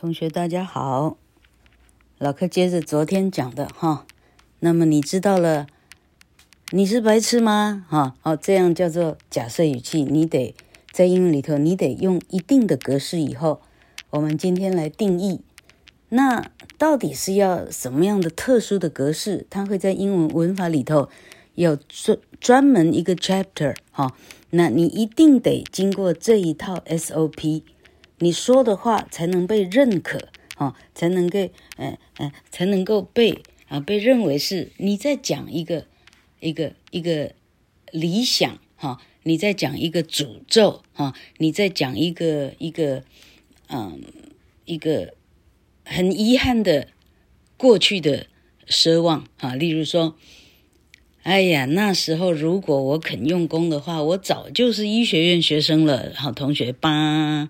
同学大家好，老柯接着昨天讲的哈，那么你知道了，你是白痴吗？哈，哦，这样叫做假设语气，你得在英文里头，你得用一定的格式。以后我们今天来定义，那到底是要什么样的特殊的格式？它会在英文文法里头有专专门一个 chapter 哈，那你一定得经过这一套 SOP。你说的话才能被认可，啊，才能够，嗯嗯，才能够被啊被认为是你在讲一个一个一个理想，哈，你在讲一个诅咒，哈，你在讲一个一个，嗯，一个很遗憾的过去的奢望，哈，例如说，哎呀，那时候如果我肯用功的话，我早就是医学院学生了，好，同学吧。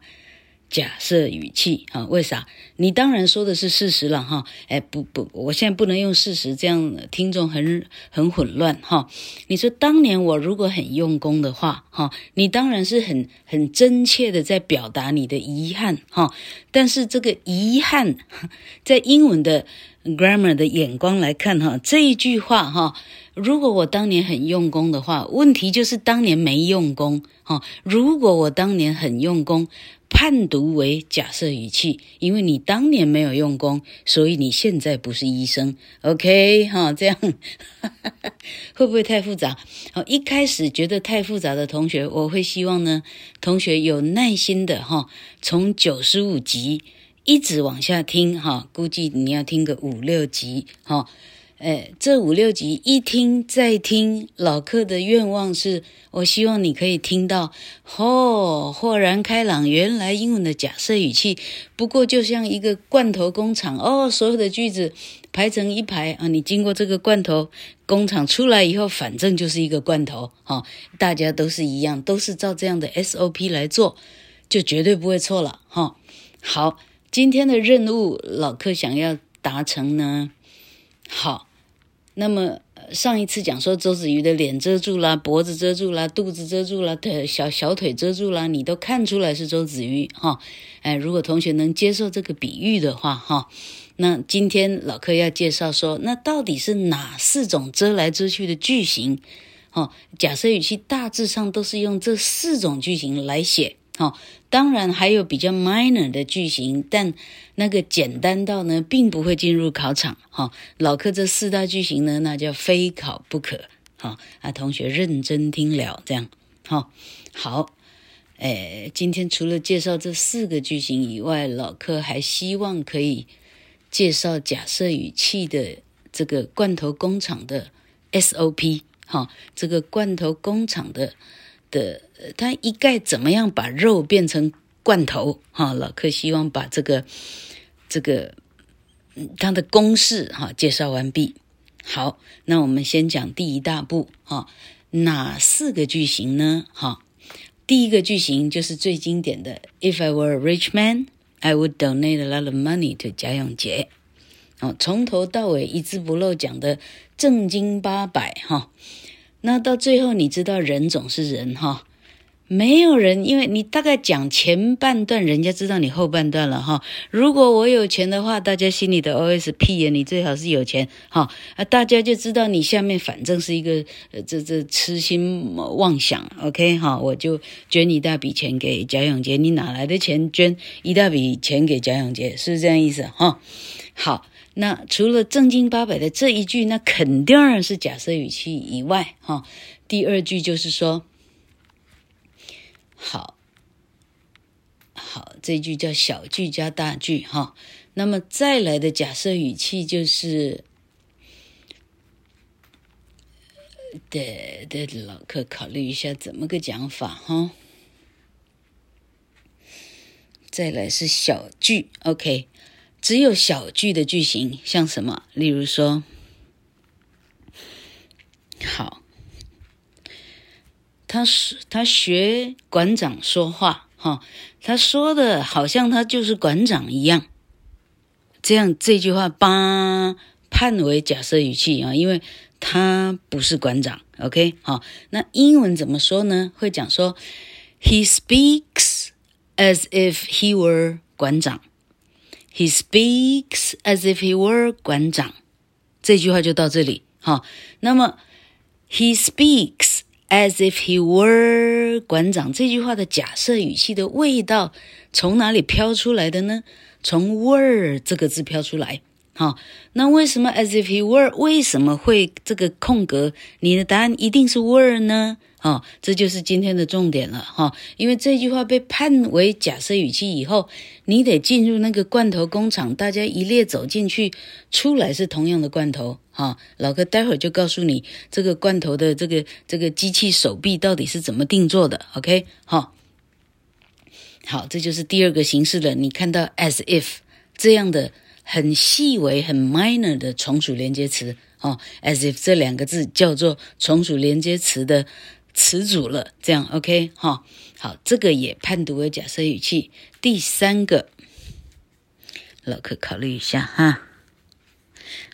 假设语气啊，为啥？你当然说的是事实了哈。哎，不不，我现在不能用事实，这样听众很很混乱哈。你说当年我如果很用功的话哈，你当然是很很真切的在表达你的遗憾哈。但是这个遗憾，在英文的 grammar 的眼光来看哈，这一句话哈，如果我当年很用功的话，问题就是当年没用功哈。如果我当年很用功。判读为假设语气，因为你当年没有用功，所以你现在不是医生。OK，哈，这样 会不会太复杂？好，一开始觉得太复杂的同学，我会希望呢，同学有耐心的哈，从九十五集一直往下听哈，估计你要听个五六集哈。哎，这五六集一听再听，老客的愿望是，我希望你可以听到，哦，豁然开朗，原来英文的假设语气，不过就像一个罐头工厂，哦，所有的句子排成一排啊，你经过这个罐头工厂出来以后，反正就是一个罐头，哈、哦，大家都是一样，都是照这样的 SOP 来做，就绝对不会错了，哈、好，今天的任务，老客想要达成呢，好。那么上一次讲说周子瑜的脸遮住了，脖子遮住了，肚子遮住了，腿小小腿遮住了，你都看出来是周子瑜哈。哎，如果同学能接受这个比喻的话哈，那今天老柯要介绍说，那到底是哪四种遮来遮去的句型？哈，假设语气大致上都是用这四种句型来写。好，当然还有比较 minor 的句型，但那个简单到呢，并不会进入考场。哈，老课这四大句型呢，那叫非考不可。哈，啊，同学认真听了，这样。哈，好，诶，今天除了介绍这四个句型以外，老课还希望可以介绍假设语气的这个罐头工厂的 SOP。哈，这个罐头工厂的。的，他一概怎么样把肉变成罐头？哈，老课希望把这个这个他的公式哈介绍完毕。好，那我们先讲第一大步哈，哪四个句型呢？哈，第一个句型就是最经典的，If I were a rich man, I would donate a lot of money to 贾永杰。哦，从头到尾一字不漏讲的正经八百哈。那到最后，你知道人总是人哈，没有人，因为你大概讲前半段，人家知道你后半段了哈。如果我有钱的话，大家心里的 OS 屁呀，你最好是有钱哈啊，大家就知道你下面反正是一个呃这这痴心妄想，OK 哈，我就捐一大笔钱给贾永婕，你哪来的钱捐一大笔钱给贾永婕？是不是这样意思哈？好。那除了正经八百的这一句，那肯定是假设语气以外，哈，第二句就是说，好，好，这句叫小句加大句，哈，那么再来的假设语气就是，得得老客考虑一下怎么个讲法，哈，再来是小句，OK。只有小句的句型，像什么？例如说，好，他是他学馆长说话，哈，他说的好像他就是馆长一样。这样这句话把判为假设语气啊，因为他不是馆长。OK，好，那英文怎么说呢？会讲说，He speaks as if he were 馆长。He speaks as if he were 馆长。这句话就到这里。哈，那么 He speaks as if he were 馆长这句话的假设语气的味道从哪里飘出来的呢？从 were 这个字飘出来。好，那为什么 as if he were 为什么会这个空格？你的答案一定是 were 呢？好，这就是今天的重点了哈。因为这句话被判为假设语气以后，你得进入那个罐头工厂，大家一列走进去，出来是同样的罐头哈。老哥待会儿就告诉你这个罐头的这个这个机器手臂到底是怎么定做的。OK，好，好，这就是第二个形式了。你看到 as if 这样的。很细微、很 minor 的从属连接词哦，as if 这两个字叫做从属连接词的词组了，这样 OK 哈、好，这个也判读为假设语气。第三个，老柯考虑一下哈，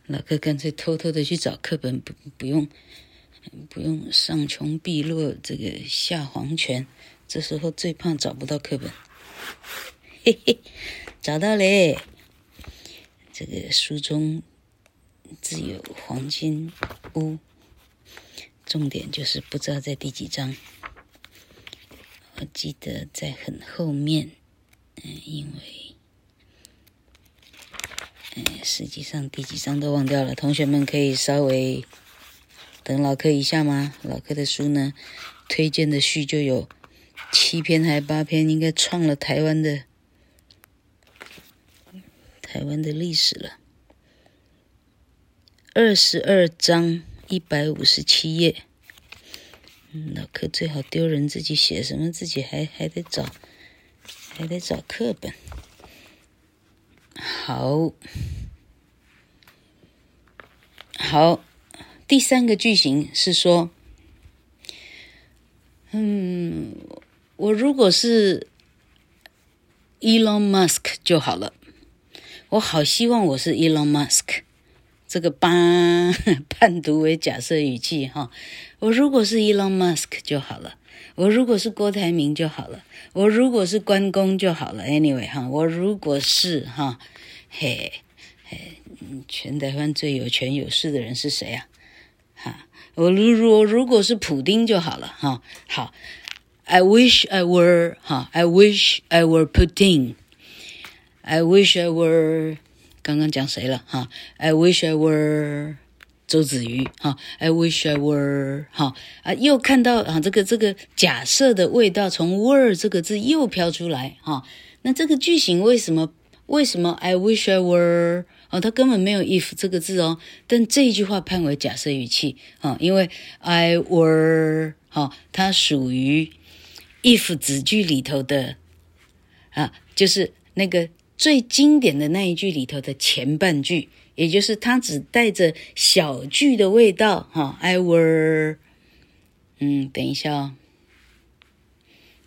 老柯干脆偷偷的去找课本，不不用不用上穷碧落这个下黄泉，这时候最怕找不到课本，嘿嘿，找到嘞。这个书中自有黄金屋，重点就是不知道在第几章。我记得在很后面，嗯，因为，嗯，实际上第几章都忘掉了。同学们可以稍微等老柯一下吗？老柯的书呢，推荐的序就有七篇还八篇，应该创了台湾的。台湾的历史了，二十二章一百五十七页。嗯，老柯最好丢人自己写什么，自己还还得找，还得找课本。好，好，第三个句型是说，嗯，我如果是 Elon Musk 就好了。我好希望我是 Elon Musk，这个吧判 读为假设语气哈。我如果是 Elon Musk 就好了，我如果是郭台铭就好了，我如果是关公就好了。Anyway 哈，我如果是哈，嘿嘿，全台湾最有权有势的人是谁啊？哈，我如如如果是普丁就好了哈。好，I wish I were 哈，I wish I were Putin。I wish I were，刚刚讲谁了哈？I wish I were 周子瑜哈。I wish I were 哈啊，又看到啊这个这个假设的味道从 were 这个字又飘出来哈。那这个句型为什么为什么 I wish I were 哦，它根本没有 if 这个字哦，但这一句话判为假设语气啊，因为 I were 哈，它属于 if 子句里头的啊，就是那个。最经典的那一句里头的前半句，也就是它只带着小句的味道，哈，I were，嗯，等一下哦，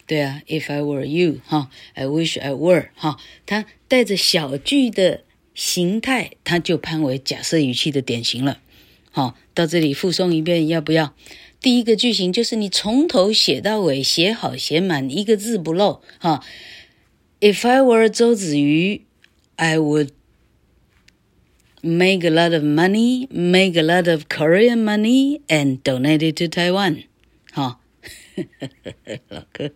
对啊，If I were you，哈，I wish I were，哈，它带着小句的形态，它就判为假设语气的典型了。好，到这里复诵一遍，要不要？第一个句型就是你从头写到尾，写好写满，一个字不漏，哈。If I were 周子瑜，I would make a lot of money, make a lot of Korean money, and donate it to Taiwan。好，老哥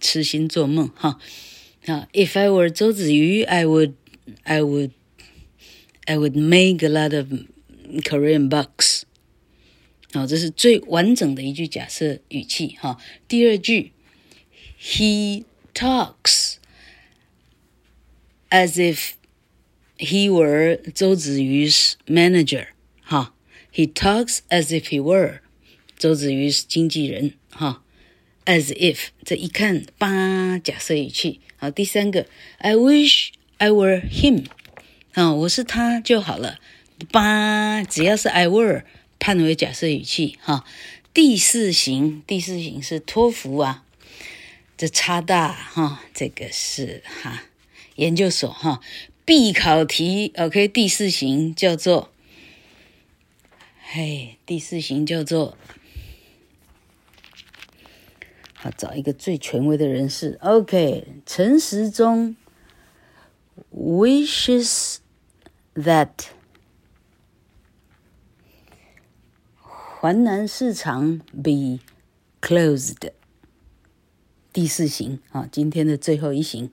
痴心做梦哈。好，If I were 周子瑜，I would, I would, I would make a lot of Korean bucks。好，这是最完整的一句假设语气哈。第二句，He talks。 As if he were 周子瑜 's manager，哈，He talks as if he were 周子瑜是经纪人，哈，As if. 这一看，吧，假设语气，好，第三个，I wish I were him，啊，我是他就好了，吧，只要是 I were，判为假设语气，哈，第四型，第四型是托福啊，这差大，哈，这个是哈。研究所哈，必考题，OK，第四型叫做，嘿，第四型叫做，好，找一个最权威的人士，OK，陈时中 wishes that 环南市场 be closed。第四行啊，今天的最后一行，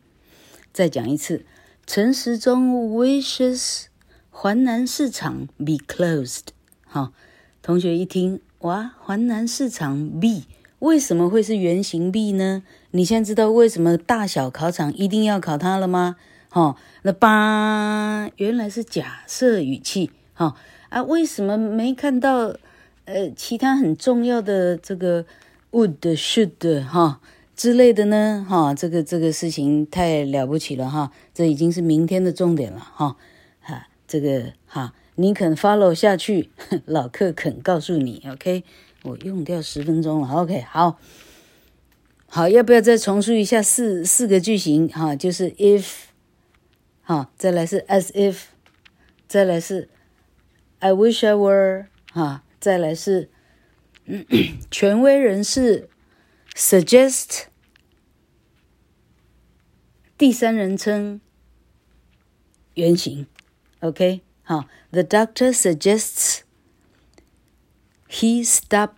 再讲一次。陈时中 wishes 环南市场 be closed。好，同学一听，哇，环南市场 be 为什么会是原形 be 呢？你现在知道为什么大小考场一定要考它了吗？好，那吧，原来是假设语气。好啊，为什么没看到呃其他很重要的这个 would should 哈？之类的呢，哈，这个这个事情太了不起了哈，这已经是明天的重点了哈，哈，这个哈，你肯 follow 下去，老客肯告诉你，OK，我用掉十分钟了，OK，好，好，要不要再重述一下四四个句型哈？就是 if，哈，再来是 as if，再来是 I wish I were，哈，再来是 权威人士。Suggest，第三人称原形，OK，好，The doctor suggests he stop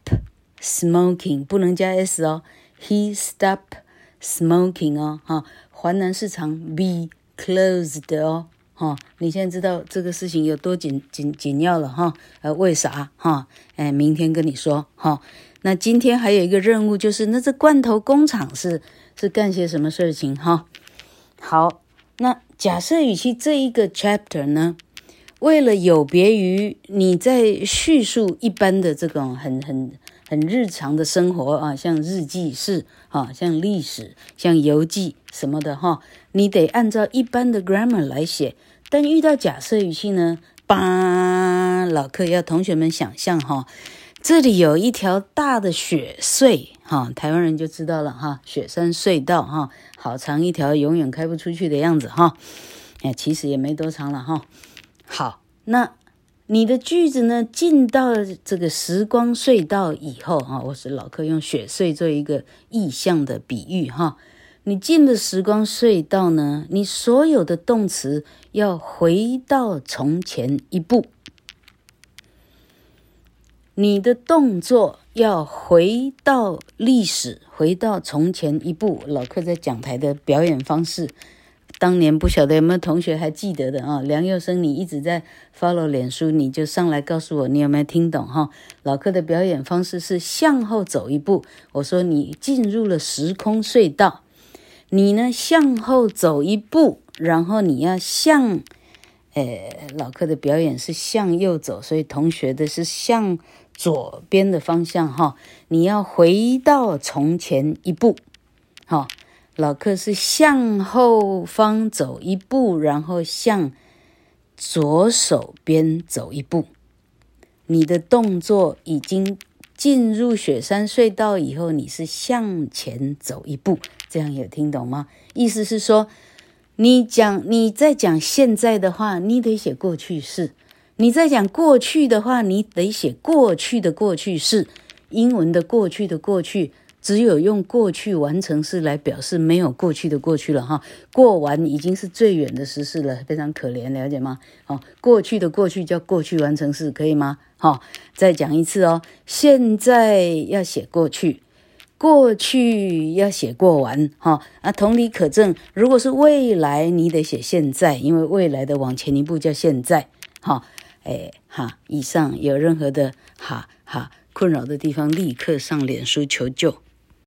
smoking，不能加 s 哦，he stop smoking 哦，哈，华南市场 be closed 哦，哈，你现在知道这个事情有多紧紧紧要了哈，呃，为啥哈？哎，明天跟你说哈。那今天还有一个任务，就是那这罐头工厂是是干些什么事情哈？好，那假设语气这一个 chapter 呢，为了有别于你在叙述一般的这种很很很日常的生活啊，像日记式啊，像历史、像游记什么的哈，你得按照一般的 grammar 来写。但遇到假设语气呢，吧，老课要同学们想象哈。这里有一条大的雪隧，哈，台湾人就知道了哈，雪山隧道哈，好长一条，永远开不出去的样子哈，哎，其实也没多长了哈。好，那你的句子呢，进到这个时光隧道以后哈，我是老客用雪隧做一个意象的比喻哈，你进了时光隧道呢，你所有的动词要回到从前一步。你的动作要回到历史，回到从前一步。老课在讲台的表演方式，当年不晓得有没有同学还记得的啊？梁佑生，你一直在 follow 脸书，你就上来告诉我，你有没有听懂哈？老课的表演方式是向后走一步。我说你进入了时空隧道，你呢向后走一步，然后你要向，呃，老课的表演是向右走，所以同学的是向。左边的方向哈，你要回到从前一步，好，老课是向后方走一步，然后向左手边走一步。你的动作已经进入雪山隧道以后，你是向前走一步，这样有听懂吗？意思是说，你讲你在讲现在的话，你得写过去式。你在讲过去的话，你得写过去的过去式。英文的过去的过去，只有用过去完成式来表示，没有过去的过去了哈。过完已经是最远的时事了，非常可怜，了解吗？好，过去的过去叫过去完成式，可以吗？好，再讲一次哦。现在要写过去，过去要写过完哈。啊，同理可证，如果是未来，你得写现在，因为未来的往前一步叫现在。好。哎哈，以上有任何的哈哈困扰的地方，立刻上脸书求救。